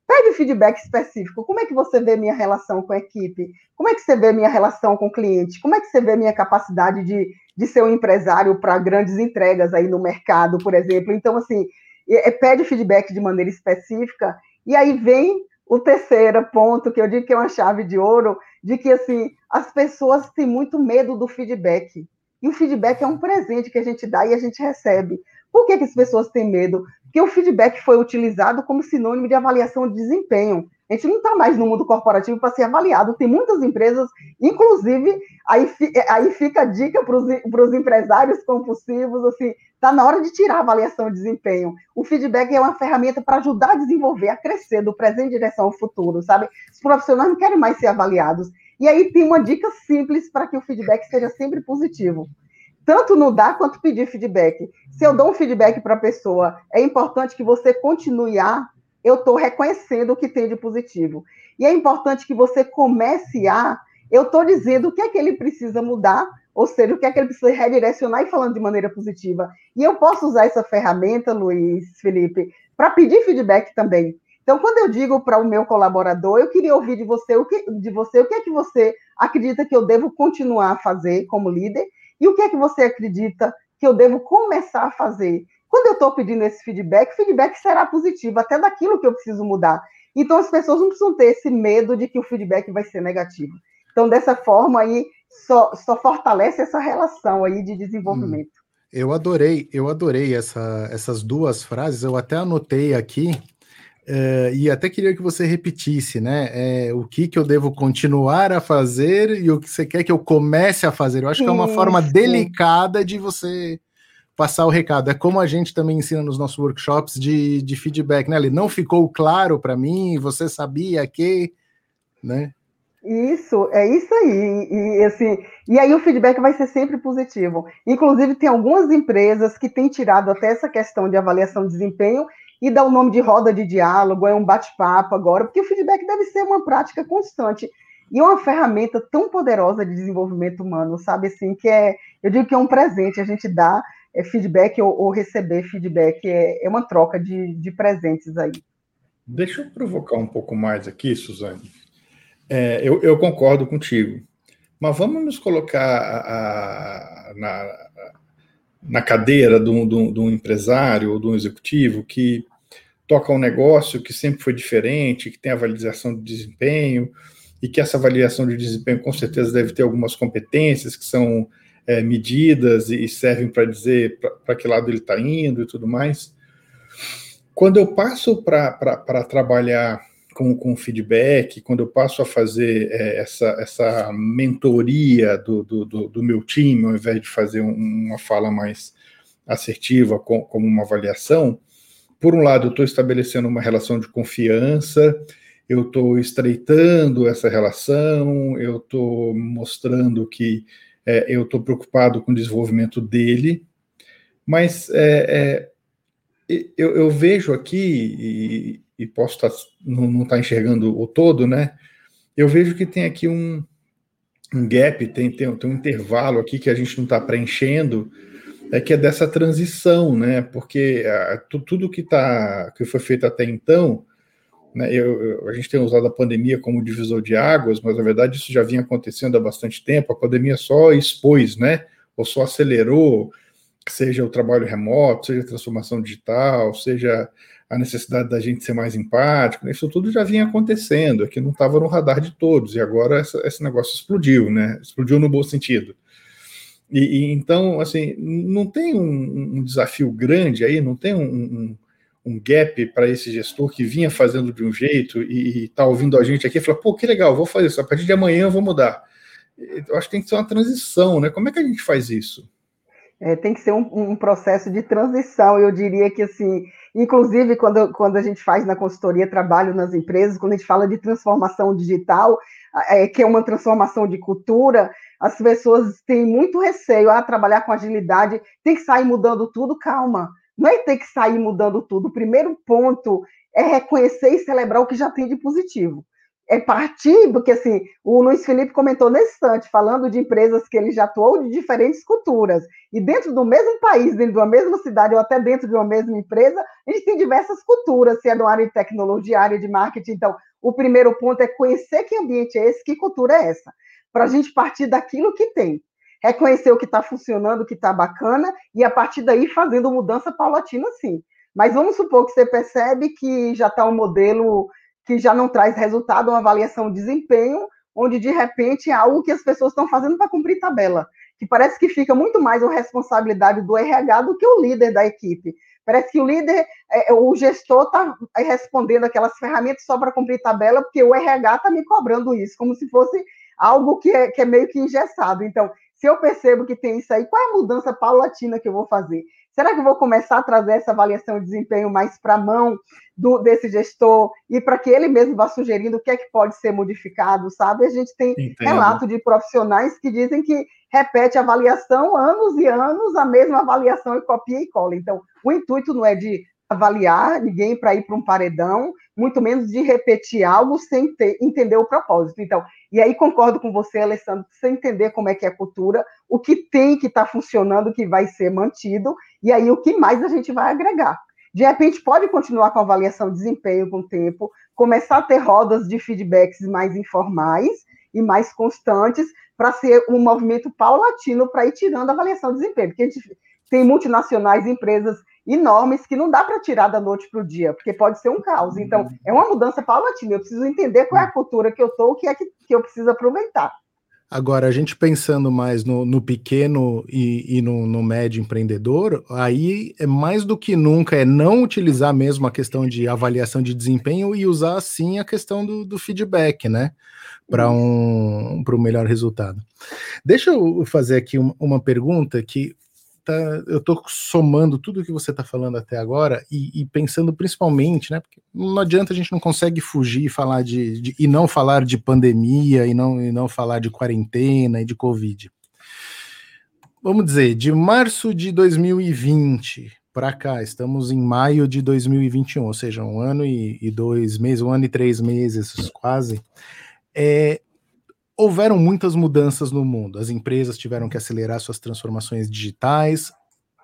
Pede feedback específico. Como é que você vê minha relação com a equipe? Como é que você vê minha relação com o cliente? Como é que você vê minha capacidade de, de ser um empresário para grandes entregas aí no mercado, por exemplo? Então, assim, é, pede feedback de maneira específica e aí vem o terceiro ponto, que eu digo que é uma chave de ouro, de que assim, as pessoas têm muito medo do feedback. E o feedback é um presente que a gente dá e a gente recebe. Por que, que as pessoas têm medo? Porque o feedback foi utilizado como sinônimo de avaliação de desempenho. A gente não está mais no mundo corporativo para ser avaliado. Tem muitas empresas, inclusive, aí, aí fica a dica para os empresários compulsivos, assim, está na hora de tirar a avaliação de desempenho. O feedback é uma ferramenta para ajudar a desenvolver, a crescer do presente em direção ao futuro, sabe? Os profissionais não querem mais ser avaliados. E aí tem uma dica simples para que o feedback seja sempre positivo. Tanto no dar quanto pedir feedback. Se eu dou um feedback para a pessoa, é importante que você continue a eu estou reconhecendo o que tem de positivo. E é importante que você comece a. Eu estou dizendo o que é que ele precisa mudar, ou seja, o que é que ele precisa redirecionar e falando de maneira positiva. E eu posso usar essa ferramenta, Luiz, Felipe, para pedir feedback também. Então, quando eu digo para o meu colaborador, eu queria ouvir de você o que, de você o que é que você acredita que eu devo continuar a fazer como líder e o que é que você acredita que eu devo começar a fazer. Quando eu estou pedindo esse feedback, o feedback será positivo, até daquilo que eu preciso mudar. Então, as pessoas não precisam ter esse medo de que o feedback vai ser negativo. Então, dessa forma aí, só, só fortalece essa relação aí de desenvolvimento. Hum, eu adorei, eu adorei essa, essas duas frases, eu até anotei aqui, Uh, e até queria que você repetisse, né? É, o que, que eu devo continuar a fazer e o que você quer que eu comece a fazer. Eu acho que é uma forma delicada de você passar o recado. É como a gente também ensina nos nossos workshops de, de feedback, né? Ele não ficou claro para mim, você sabia que, né? Isso, é isso aí. E, assim, e aí o feedback vai ser sempre positivo. Inclusive, tem algumas empresas que têm tirado até essa questão de avaliação de desempenho e dá o nome de roda de diálogo, é um bate-papo agora, porque o feedback deve ser uma prática constante. E uma ferramenta tão poderosa de desenvolvimento humano, sabe assim, que é, eu digo que é um presente, a gente dá é, feedback ou, ou, receber feedback, é, é uma troca de, de presentes aí. Deixa eu provocar um pouco mais aqui, Suzane. É, eu, eu, concordo contigo, mas vamos nos colocar a, a, na, na cadeira de um, de, um, de um, empresário ou de um executivo que toca um negócio que sempre foi diferente, que tem avaliação de desempenho, e que essa avaliação de desempenho com certeza deve ter algumas competências que são é, medidas e servem para dizer para que lado ele está indo e tudo mais. Quando eu passo para trabalhar com, com feedback, quando eu passo a fazer é, essa, essa mentoria do, do, do, meu time, ao invés de fazer um, uma fala mais assertiva com, como uma avaliação, por um lado, eu estou estabelecendo uma relação de confiança, eu estou estreitando essa relação, eu estou mostrando que é, eu estou preocupado com o desenvolvimento dele, mas é, é, eu, eu, vejo aqui, e posso tá, não estar tá enxergando o todo, né? Eu vejo que tem aqui um, um gap, tem, tem, tem um intervalo aqui que a gente não está preenchendo, é que é dessa transição, né? Porque a, tudo que, tá, que foi feito até então, né, eu, eu, a gente tem usado a pandemia como divisor de águas, mas na verdade isso já vinha acontecendo há bastante tempo. A pandemia só expôs, né? Ou só acelerou, seja o trabalho remoto, seja a transformação digital, seja a necessidade da gente ser mais empático, né? isso tudo já vinha acontecendo, é que não estava no radar de todos, e agora essa, esse negócio explodiu, né? Explodiu no bom sentido. E, e então, assim, não tem um, um, desafio grande aí, não tem um, um, um gap para esse gestor que vinha fazendo de um jeito e está ouvindo a gente aqui e fala, pô, que legal, vou fazer isso, a partir de amanhã eu vou mudar. Eu acho que tem que ser uma transição, né? Como é que a gente faz isso? É, tem que ser um, um processo de transição, eu diria que assim Inclusive, quando, quando a gente faz na consultoria trabalho nas empresas, quando a gente fala de transformação digital, é, que é uma transformação de cultura, as pessoas têm muito receio a ah, trabalhar com agilidade, tem que sair mudando tudo, calma. Não é ter que sair mudando tudo. O primeiro ponto é reconhecer e celebrar o que já tem de positivo é partir, porque assim, o Luiz Felipe comentou nesse instante, falando de empresas que ele já atuou de diferentes culturas, e dentro do mesmo país, dentro da mesma cidade, ou até dentro de uma mesma empresa, a gente tem diversas culturas, se é no área de tecnologia, área de marketing. Então, o primeiro ponto é conhecer que ambiente é esse, que cultura é essa, para a gente partir daquilo que tem. Reconhecer o que está funcionando, o que está bacana, e a partir daí fazendo mudança paulatina, sim. Mas vamos supor que você percebe que já está um modelo que já não traz resultado, uma avaliação de desempenho, onde de repente é algo que as pessoas estão fazendo para cumprir tabela, que parece que fica muito mais uma responsabilidade do RH do que o líder da equipe. Parece que o líder, é, o gestor está respondendo aquelas ferramentas só para cumprir tabela, porque o RH está me cobrando isso, como se fosse algo que é, que é meio que engessado. Então, se eu percebo que tem isso aí, qual é a mudança paulatina que eu vou fazer? Será que eu vou começar a trazer essa avaliação de desempenho mais para a mão do, desse gestor e para que ele mesmo vá sugerindo o que é que pode ser modificado, sabe? A gente tem Entendo. relato de profissionais que dizem que repete a avaliação anos e anos, a mesma avaliação e copia e cola. Então, o intuito não é de avaliar ninguém para ir para um paredão, muito menos de repetir algo sem ter, entender o propósito. Então, e aí concordo com você, Alessandro, sem entender como é que é a cultura, o que tem que estar tá funcionando, que vai ser mantido, e aí o que mais a gente vai agregar. De repente, pode continuar com a avaliação de desempenho com o tempo, começar a ter rodas de feedbacks mais informais e mais constantes, para ser um movimento paulatino para ir tirando a avaliação de desempenho, porque a gente tem multinacionais, empresas enormes que não dá para tirar da noite para o dia, porque pode ser um caos. Então, é uma mudança paulatina. Eu preciso entender qual é a cultura que eu estou, o que é que, que eu preciso aproveitar. Agora, a gente pensando mais no, no pequeno e, e no, no, médio empreendedor, aí é mais do que nunca é não utilizar mesmo a questão de avaliação de desempenho e usar sim a questão do, do feedback, né? Para um, um melhor resultado. Deixa eu fazer aqui uma, uma pergunta que tá, eu estou somando tudo que você está falando até agora e, e, pensando principalmente, né? Porque não adianta a gente não consegue fugir e falar de, de, e não falar de pandemia e não, e não falar de quarentena e de Covid. Vamos dizer, de março de 2020 para cá, estamos em maio de 2021, ou seja, um ano e, e dois meses, um ano e três meses quase. É, houveram muitas mudanças no mundo. As empresas tiveram que acelerar suas transformações digitais,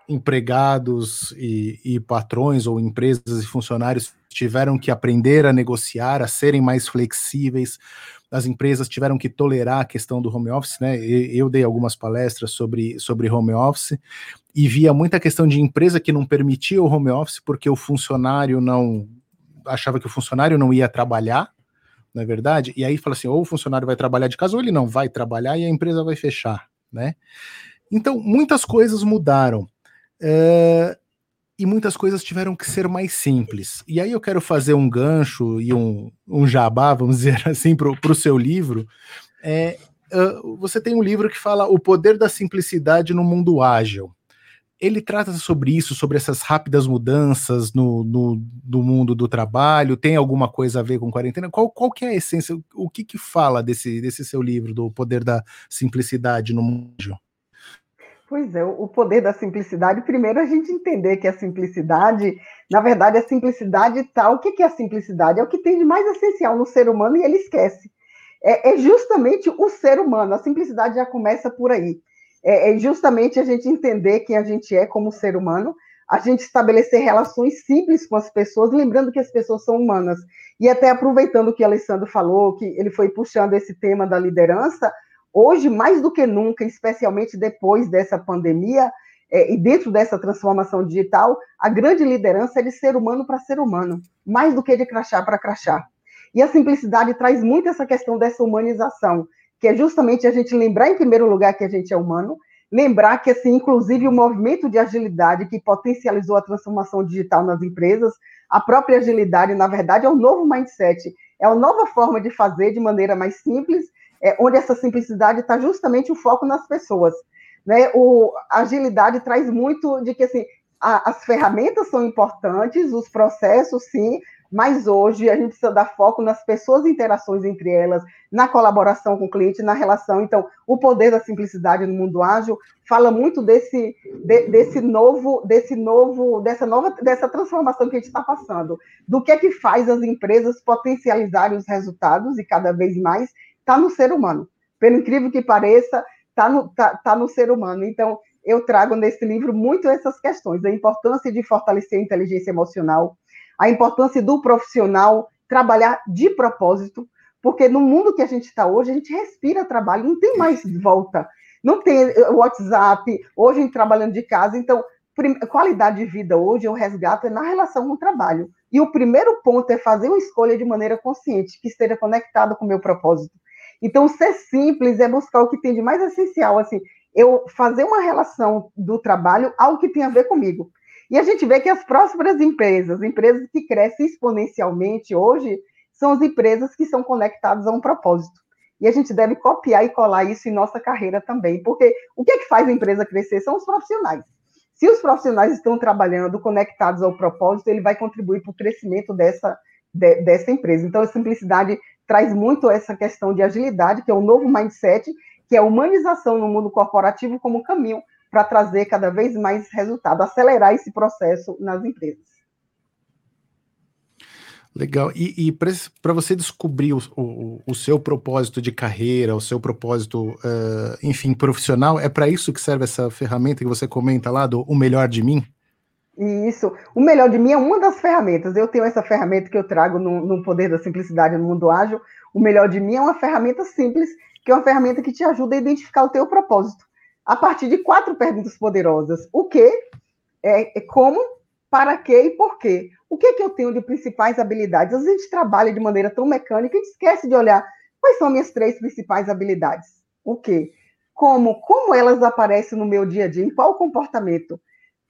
empregados e, e, patrões ou empresas e funcionários tiveram que aprender a negociar, a serem mais flexíveis. As empresas tiveram que tolerar a questão do home office, né? Eu dei algumas palestras sobre, sobre home office e via muita questão de empresa que não permitia o home office porque o funcionário não achava que o funcionário não ia trabalhar, não é verdade? E aí fala assim, ou o funcionário vai trabalhar de casa ou ele não vai trabalhar e a empresa vai fechar, né? Então, muitas coisas mudaram. Uh, e muitas coisas tiveram que ser mais simples. E aí eu quero fazer um gancho e um, um jabá, vamos dizer assim, para o seu livro. É, uh, você tem um livro que fala O Poder da Simplicidade no Mundo Ágil ele trata sobre isso, sobre essas rápidas mudanças no, no, no, mundo do trabalho, tem alguma coisa a ver com quarentena? Qual, qual que é a essência, o que que fala desse, desse seu livro, do poder da simplicidade no mundo? Pois é, o poder da simplicidade, primeiro a gente entender que a simplicidade, na verdade, a simplicidade está, o que, que é a simplicidade? É o que tem de mais essencial no ser humano e ele esquece. É, é justamente o ser humano, a simplicidade já começa por aí é, é justamente a gente entender quem a gente é como ser humano, a gente estabelecer relações simples com as pessoas, lembrando que as pessoas são humanas. E até aproveitando o que o Alessandro falou, que ele foi puxando esse tema da liderança, hoje, mais do que nunca, especialmente depois dessa pandemia, é, e dentro dessa transformação digital, a grande liderança é de ser humano para ser humano, mais do que de crachá para crachá. E a simplicidade traz muito essa questão dessa humanização que é justamente a gente lembrar, em primeiro lugar, que a gente é humano, lembrar que, assim, inclusive, o movimento de agilidade que potencializou a transformação digital nas empresas, a própria agilidade, na verdade, é um novo mindset, é uma nova forma de fazer de maneira mais simples, é, onde essa simplicidade está justamente o foco nas pessoas. Né? O, a agilidade traz muito de que, assim, a, as ferramentas são importantes, os processos, sim, mas hoje a gente precisa dar foco nas pessoas, interações entre elas, na colaboração com o cliente, na relação. Então, o poder da simplicidade no mundo ágil fala muito desse, de, desse novo, desse novo, dessa nova, dessa transformação que a gente está passando. Do que é que faz as empresas potencializarem os resultados e cada vez mais está no ser humano. Pelo incrível que pareça, está no, tá, tá no ser humano. Então, eu trago nesse livro muito essas questões, a importância de fortalecer a inteligência emocional, a importância do profissional trabalhar de propósito, porque no mundo que a gente está hoje, a gente respira trabalho, não tem mais volta. Não tem WhatsApp, hoje a gente trabalhando de casa, então qualidade de vida hoje, eu resgato é na relação com o trabalho. E o primeiro ponto é fazer uma escolha de maneira consciente, que esteja conectado com o meu propósito. Então, ser simples é buscar o que tem de mais essencial, assim, eu fazer uma relação do trabalho ao que tem a ver comigo. E a gente vê que as próximas empresas, empresas que crescem exponencialmente hoje, são as empresas que são conectadas a um propósito. E a gente deve copiar e colar isso em nossa carreira também, porque o que é que faz a empresa crescer são os profissionais. Se os profissionais estão trabalhando conectados ao propósito, ele vai contribuir para o crescimento dessa, de, dessa empresa. Então, a simplicidade traz muito essa questão de agilidade, que é o novo mindset, que é a humanização no mundo corporativo como caminho para trazer cada vez mais resultado, acelerar esse processo nas empresas. Legal. E, e para você descobrir o, o, o, seu propósito de carreira, o seu propósito, uh, enfim, profissional, é para isso que serve essa ferramenta que você comenta lá do O Melhor de Mim? Isso. O Melhor de Mim é uma das ferramentas. Eu tenho essa ferramenta que eu trago no, no Poder da Simplicidade no Mundo Ágil. O Melhor de Mim é uma ferramenta simples, que é uma ferramenta que te ajuda a identificar o teu propósito. A partir de quatro perguntas poderosas. O que, é, é como, para quê e por quê. O que, é que eu tenho de principais habilidades? Às vezes a gente trabalha de maneira tão mecânica e esquece de olhar quais são minhas três principais habilidades. O quê? Como? Como elas aparecem no meu dia a dia? Em qual comportamento?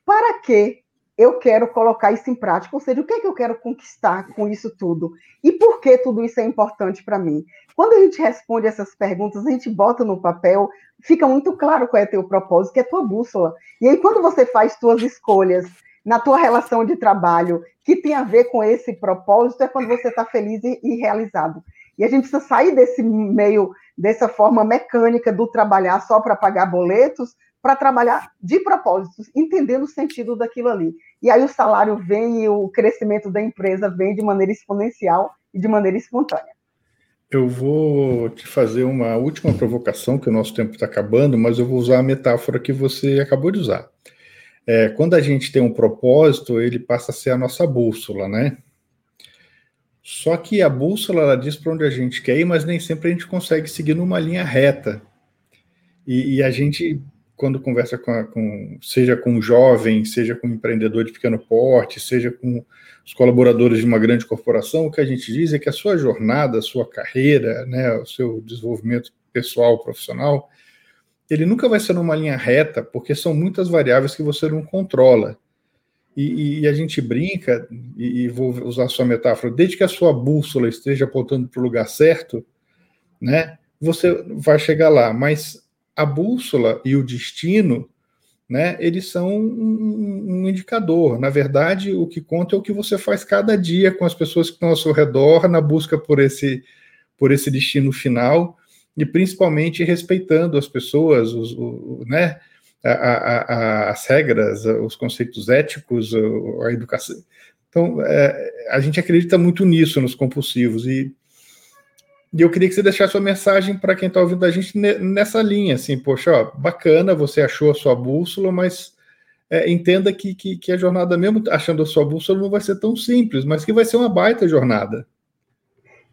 Para que eu quero colocar isso em prática? Ou seja, o que, é que eu quero conquistar com isso tudo? E por que tudo isso é importante para mim? Quando a gente responde essas perguntas, a gente bota no papel, fica muito claro qual é teu propósito, que é tua bússola. E aí, quando você faz tuas escolhas na tua relação de trabalho que tem a ver com esse propósito é quando você está feliz e, e, realizado. E a gente precisa sair desse meio, dessa forma mecânica do trabalhar só para pagar boletos, para trabalhar de propósitos, entendendo o sentido daquilo ali. E aí o salário vem e o crescimento da empresa vem de maneira exponencial e de maneira espontânea. Eu vou te fazer uma última provocação, que o nosso tempo está acabando, mas eu vou usar a metáfora que você acabou de usar. É, quando a gente tem um propósito, ele passa a ser a nossa bússola, né? Só que a bússola ela diz para onde a gente quer ir, mas nem sempre a gente consegue seguir numa linha reta. E, e a gente, quando conversa com, com, seja com jovem, seja com empreendedor de pequeno porte, seja com os colaboradores de uma grande corporação, o que a gente diz é que a sua jornada, a sua carreira, né, o seu desenvolvimento pessoal, profissional, ele nunca vai ser numa linha reta, porque são muitas variáveis que você não controla. E, e a gente brinca, e, e, vou usar a sua metáfora, desde que a sua bússola esteja apontando para o lugar certo, né, você vai chegar lá. Mas a bússola e o destino, né, eles são um, um indicador. Na verdade, o que conta é o que você faz cada dia com as pessoas que estão ao seu redor na busca por esse, por esse destino final e principalmente respeitando as pessoas, os, o, né, a, a, a, as regras, os conceitos éticos, a educação. Então, é, a gente acredita muito nisso nos compulsivos e, e eu queria que você deixasse uma mensagem para quem está ouvindo a gente nessa linha, assim, poxa, ó, bacana, você achou a sua bússola, mas é, entenda que, que, que, a jornada, mesmo achando a sua bússola, não vai ser tão simples, mas que vai ser uma baita jornada.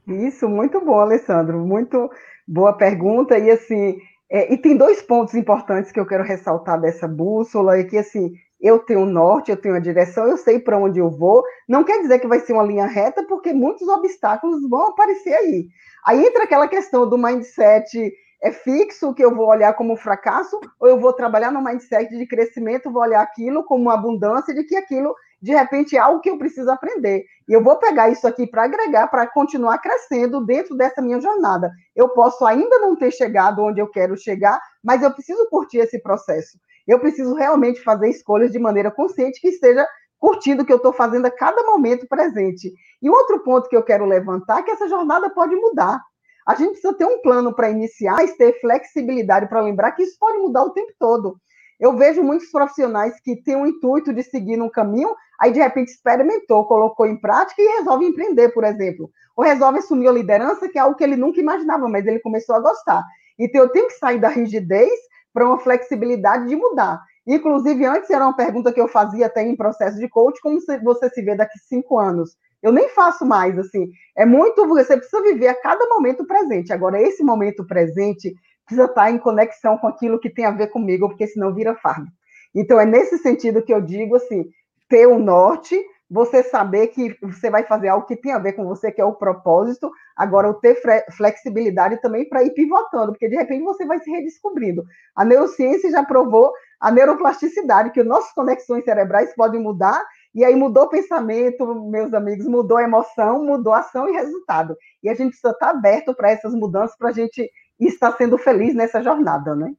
Isso, muito bom, Alessandro, muito Boa pergunta. E assim, é, e tem dois pontos importantes que eu quero ressaltar dessa bússola, é que assim, eu tenho o norte, eu tenho a direção, eu sei para onde eu vou. Não quer dizer que vai ser uma linha reta, porque muitos obstáculos vão aparecer aí. Aí entra aquela questão do mindset é fixo, que eu vou olhar como fracasso, ou eu vou trabalhar no mindset de crescimento, vou olhar aquilo como uma abundância, de que aquilo de repente é algo que eu preciso aprender. E eu vou pegar isso aqui para agregar, para continuar crescendo dentro dessa minha jornada. Eu posso ainda não ter chegado onde eu quero chegar, mas eu preciso curtir esse processo. Eu preciso realmente fazer escolhas de maneira consciente que esteja curtindo o que eu estou fazendo a cada momento presente. E outro ponto que eu quero levantar é que essa jornada pode mudar. A gente precisa ter um plano para iniciar, ter flexibilidade para lembrar que isso pode mudar o tempo todo. Eu vejo muitos profissionais que têm o intuito de seguir num caminho, aí de repente experimentou, colocou em prática e resolve empreender, por exemplo. Ou resolve assumir a liderança, que é algo que ele nunca imaginava, mas ele começou a gostar. Então eu tenho que sair da rigidez para uma flexibilidade de mudar. Inclusive, antes era uma pergunta que eu fazia até em processo de coach, como você se vê daqui cinco anos. Eu nem faço mais, assim. É muito, você precisa viver a cada momento presente. Agora, esse momento presente precisa estar em conexão com aquilo que tem a ver comigo, porque senão vira fardo. Então, é nesse sentido que eu digo assim: ter o um norte, você saber que você vai fazer algo que tem a ver com você, que é o propósito, agora o ter flexibilidade também para ir pivotando, porque de repente você vai se redescobrindo. A neurociência já provou a neuroplasticidade, que nossas conexões cerebrais podem mudar, e aí mudou o pensamento, meus amigos, mudou a emoção, mudou a ação e resultado. E a gente precisa estar aberto para essas mudanças para a gente estar sendo feliz nessa jornada, né?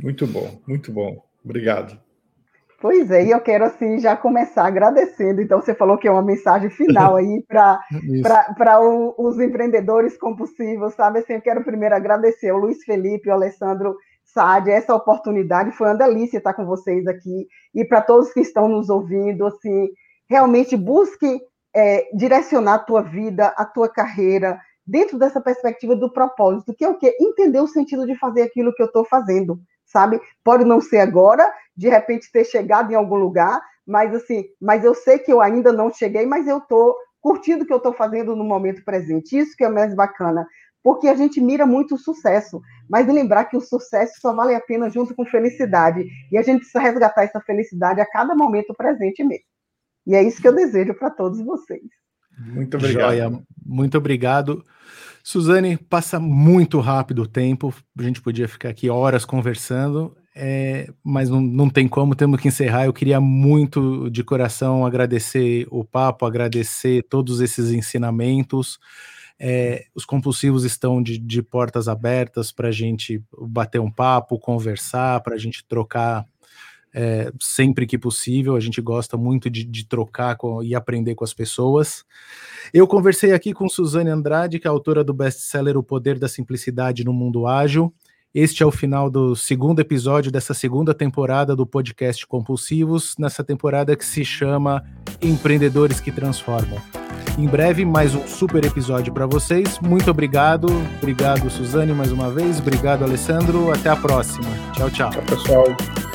Muito bom, muito bom. Obrigado. Pois é, e eu quero assim já começar agradecendo. Então, você falou que é uma mensagem final aí para os empreendedores compulsivos, sabe? Assim, eu quero primeiro agradecer ao Luiz Felipe, ao Alessandro Essa oportunidade. Foi uma delícia estar com vocês aqui. E para todos que estão nos ouvindo, assim, realmente busque é, direcionar a tua vida, a tua carreira, dentro dessa perspectiva do propósito, que é o quê? Entender o sentido de fazer aquilo que eu estou fazendo sabe? Pode não ser agora, de repente ter chegado em algum lugar, mas assim, mas eu sei que eu ainda não cheguei, mas eu estou curtindo o que eu estou fazendo no momento presente. Isso que é mais bacana, porque a gente mira muito o sucesso, mas lembrar que o sucesso só vale a pena junto com felicidade, e a gente precisa resgatar essa felicidade a cada momento presente mesmo. E é isso que eu desejo para todos vocês. Muito obrigado. Joia, muito obrigado. Suzane, passa muito rápido o tempo, a gente podia ficar aqui horas conversando, é, mas não, não tem como, temos que encerrar. Eu queria muito de coração agradecer o papo, agradecer todos esses ensinamentos. É, os compulsivos estão de, de portas abertas para a gente bater um papo, conversar, para a gente trocar é, sempre que possível. A gente gosta muito de, de trocar com, e aprender com as pessoas. Eu conversei aqui com Suzane Andrade, que é autora do best-seller O Poder da Simplicidade no Mundo Ágil. Este é o final do segundo episódio dessa segunda temporada do podcast Compulsivos, nessa temporada que se chama Empreendedores que Transformam. Em breve, mais um super episódio para vocês. Muito obrigado. Obrigado, Suzane, mais uma vez. Obrigado, Alessandro. Até a próxima. Tchau, tchau. Tchau, pessoal.